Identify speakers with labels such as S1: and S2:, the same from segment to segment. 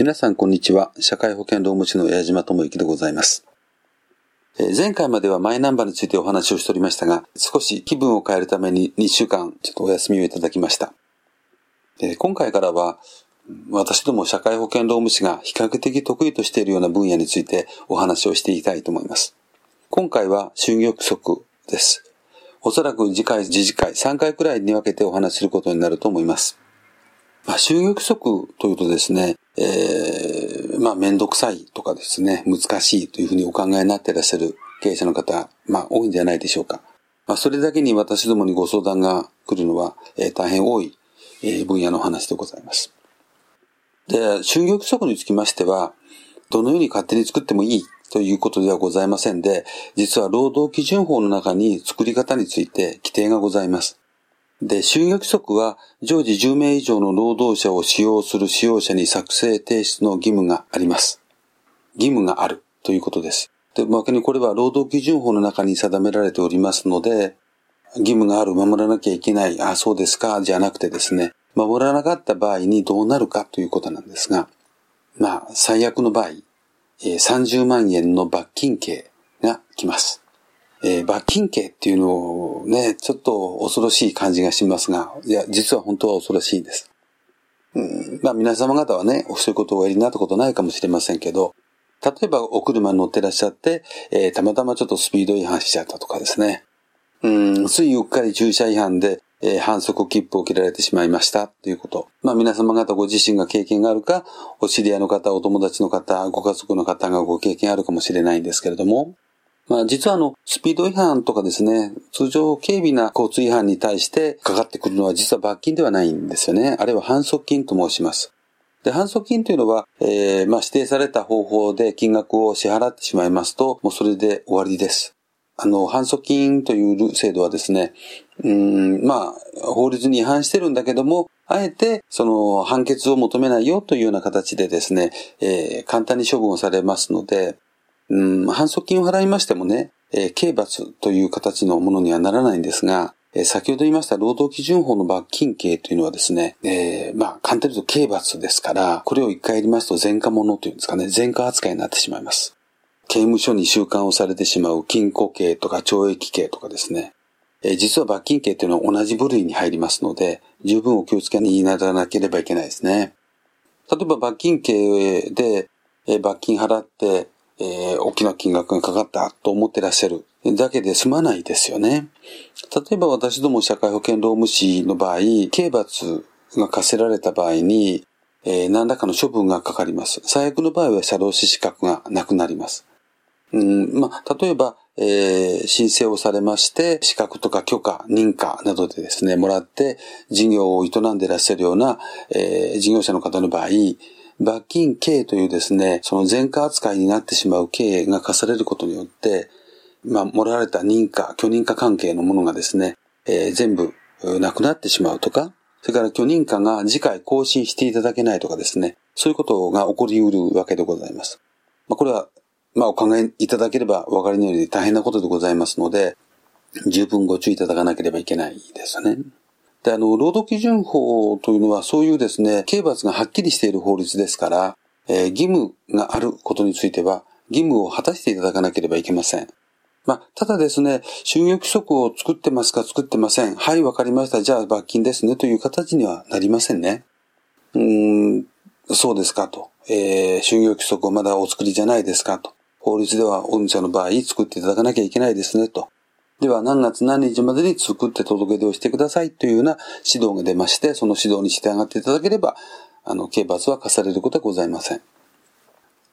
S1: 皆さんこんにちは。社会保険労務士の矢島智之でございます。前回まではマイナンバーについてお話をしておりましたが、少し気分を変えるために2週間ちょっとお休みをいただきました。今回からは、私ども社会保険労務士が比較的得意としているような分野についてお話をしていきたいと思います。今回は就業規則です。おそらく次回、次次回、3回くらいに分けてお話しすることになると思います。まあ、就業規則というとですね、えー、まあ、めんどくさいとかですね、難しいというふうにお考えになっていらっしゃる経営者の方、まあ、多いんじゃないでしょうか。まあ、それだけに私どもにご相談が来るのは、えー、大変多い、えー、分野の話でございます。で、就業規則につきましては、どのように勝手に作ってもいいということではございませんで、実は労働基準法の中に作り方について規定がございます。で、就業規則は常時10名以上の労働者を使用する使用者に作成提出の義務があります。義務があるということです。で、逆にこれは労働基準法の中に定められておりますので、義務がある、守らなきゃいけない、あ、そうですか、じゃなくてですね、守らなかった場合にどうなるかということなんですが、まあ、最悪の場合、30万円の罰金刑が来ます。えー、罰金刑っていうのをね、ちょっと恐ろしい感じがしますが、いや、実は本当は恐ろしいです。うん、まあ皆様方はね、そういうことをおやりになったことないかもしれませんけど、例えばお車に乗ってらっしゃって、えー、たまたまちょっとスピード違反しちゃったとかですね。うん、ついうっかり駐車違反で、えー、反則切符を切られてしまいましたということ。まあ皆様方ご自身が経験があるか、お知り合いの方、お友達の方、ご家族の方がご経験あるかもしれないんですけれども、まあ実はあの、スピード違反とかですね、通常軽微な交通違反に対してかかってくるのは実は罰金ではないんですよね。あるいは反則金と申します。で、反則金というのは、えー、まあ指定された方法で金額を支払ってしまいますと、もうそれで終わりです。あの、反則金という制度はですね、うん、まあ、法律に違反してるんだけども、あえて、その、判決を求めないよというような形でですね、えー、簡単に処分をされますので、うん、反則金を払いましてもね、えー、刑罰という形のものにはならないんですが、えー、先ほど言いました労働基準法の罰金刑というのはですね、えー、まあ、簡単に言うと刑罰ですから、これを一回やりますと前科者というんですかね、前科扱いになってしまいます。刑務所に収監をされてしまう禁錮刑とか懲役刑とかですね、えー、実は罰金刑というのは同じ部類に入りますので、十分お気をつけにならなければいけないですね。例えば罰金刑で、え、罰金払って、えー、大きな金額がかかったと思ってらっしゃるだけで済まないですよね。例えば私ども社会保険労務士の場合、刑罰が課せられた場合に、えー、何らかの処分がかかります。最悪の場合は社労士資格がなくなります。うん、まあ、例えば、えー、申請をされまして、資格とか許可、認可などでですね、もらって、事業を営んでいらっしゃるような、えー、事業者の方の場合、罰金刑というですね、その前科扱いになってしまう刑が課されることによって、まあ、もらわれた認可、許認可関係のものがですね、えー、全部なくなってしまうとか、それから許認可が次回更新していただけないとかですね、そういうことが起こり得るわけでございます。まあ、これは、まあ、お考えいただければお分かりのように大変なことでございますので、十分ご注意いただかなければいけないですね。で、あの、労働基準法というのはそういうですね、刑罰がはっきりしている法律ですから、えー、義務があることについては、義務を果たしていただかなければいけません。まあ、ただですね、就業規則を作ってますか作ってません。はい、わかりました。じゃあ罰金ですね。という形にはなりませんね。うーん、そうですかと。えー、就業規則をまだお作りじゃないですかと。法律では御社の場合作っていただかなきゃいけないですねと。では何月何日までに作って届け出をしてくださいというような指導が出まして、その指導に従っていただければ、あの、刑罰は課されることはございません。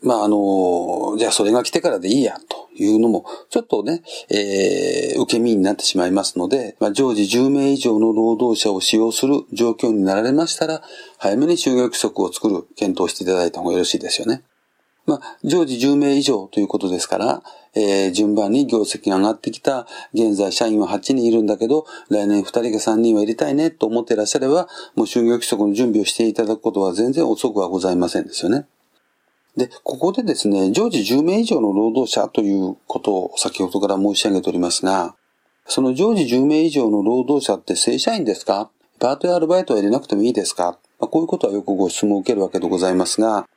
S1: まあ、あの、じゃあそれが来てからでいいや、というのも、ちょっとね、えー、受け身になってしまいますので、まあ、常時10名以上の労働者を使用する状況になられましたら、早めに就業規則を作る、検討していただいた方がよろしいですよね。まあ、常時10名以上ということですから、えー、順番に業績が上がってきた、現在社員は8人いるんだけど、来年2人か3人は入れたいねと思っていらっしゃれば、もう就業規則の準備をしていただくことは全然遅くはございませんですよね。で、ここでですね、常時10名以上の労働者ということを先ほどから申し上げておりますが、その常時10名以上の労働者って正社員ですか？パートやアルバイトは入れなくてもいいですか、まあ、こういうことはよくご質問を受けるわけでございますが、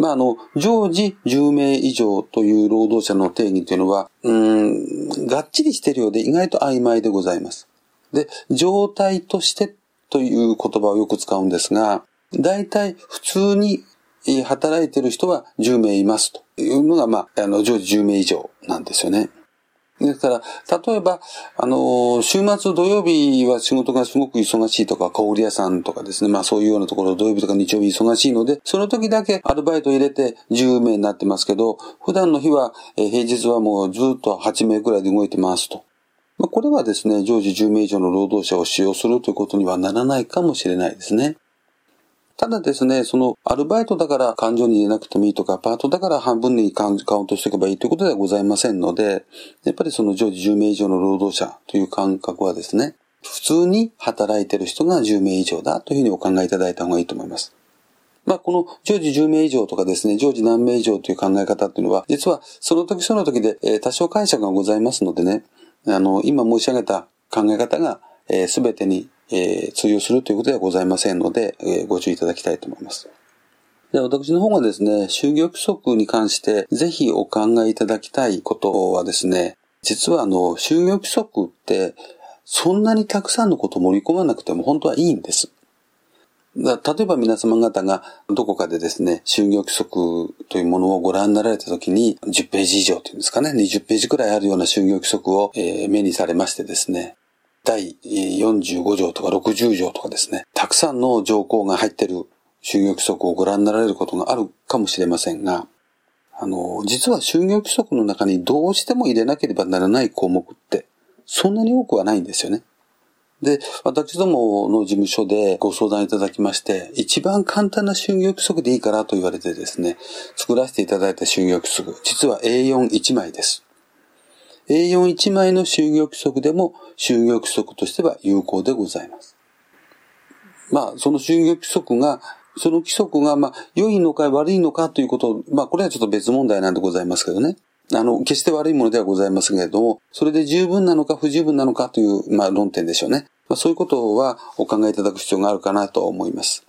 S1: まあ、あの、常時10名以上という労働者の定義というのは、うん、がっちりしているようで意外と曖昧でございます。で、状態としてという言葉をよく使うんですが、大体普通に働いている人は10名いますというのが、まあ、あの、常時10名以上なんですよね。ですから、例えば、あの、週末土曜日は仕事がすごく忙しいとか、小売屋さんとかですね、まあそういうようなところ土曜日とか日曜日忙しいので、その時だけアルバイト入れて10名になってますけど、普段の日は、え平日はもうずっと8名くらいで動いてますと。まあ、これはですね、常時10名以上の労働者を使用するということにはならないかもしれないですね。ただですね、その、アルバイトだから感情に入れなくてもいいとか、パートだから半分にカウントしておけばいいということではございませんので、やっぱりその常時10名以上の労働者という感覚はですね、普通に働いてる人が10名以上だというふうにお考えいただいた方がいいと思います。まあ、この常時10名以上とかですね、常時何名以上という考え方っていうのは、実はその時その時で、え、多少解釈がございますのでね、あの、今申し上げた考え方が、えー、全てにえー、通用するということではございませんので、えー、ご注意いただきたいと思います。で、私の方がですね、就業規則に関してぜひお考えいただきたいことはですね、実はあの、就業規則ってそんなにたくさんのことを盛り込まなくても本当はいいんです。だ例えば皆様方がどこかでですね、就業規則というものをご覧になられたときに、10ページ以上というんですかね、20ページくらいあるような就業規則を、えー、目にされましてですね、第45条とか60条とかですね、たくさんの条項が入っている就業規則をご覧になられることがあるかもしれませんが、あの、実は就業規則の中にどうしても入れなければならない項目って、そんなに多くはないんですよね。で、私どもの事務所でご相談いただきまして、一番簡単な就業規則でいいからと言われてですね、作らせていただいた就業規則、実は A41 枚です。A41 枚の就業規則でも就業規則としては有効でございます。まあ、その就業規則が、その規則が、まあ、良いのか悪いのかということを、まあ、これはちょっと別問題なんでございますけどね。あの、決して悪いものではございますけれども、それで十分なのか不十分なのかという、まあ、論点でしょうね。まあ、そういうことはお考えいただく必要があるかなと思います。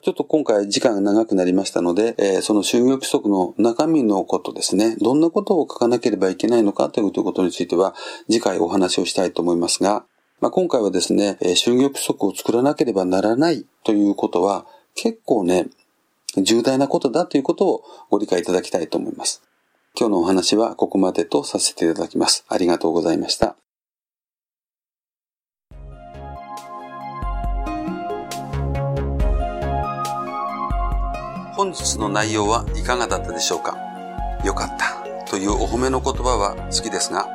S1: ちょっと今回時間が長くなりましたので、えー、その就業規則の中身のことですね、どんなことを書かなければいけないのかということについては、次回お話をしたいと思いますが、まあ、今回はですね、えー、就業規則を作らなければならないということは、結構ね、重大なことだということをご理解いただきたいと思います。今日のお話はここまでとさせていただきます。ありがとうございました。本日の内容はいかがだったでしょうか？よかったというお褒めの言葉は好きですが、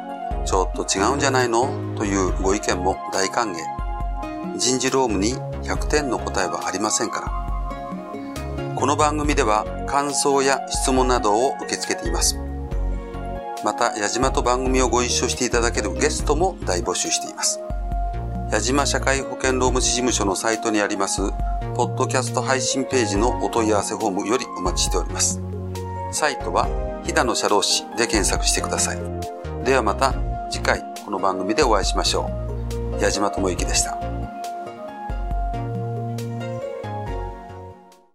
S1: ちょっと違うんじゃないの？というご意見も大歓迎。人事労務に100点の答えはありませんから。この番組では感想や質問などを受け付けています。また、矢島と番組をご一緒していただけるゲストも大募集しています。矢島社会保険労務士事務所のサイトにありますポッドキャスト配信ページのお問い合わせフォームよりお待ちしております。サイトは、飛騨の社労士で検索してください。ではまた次回この番組でお会いしましょう。矢島智之でした。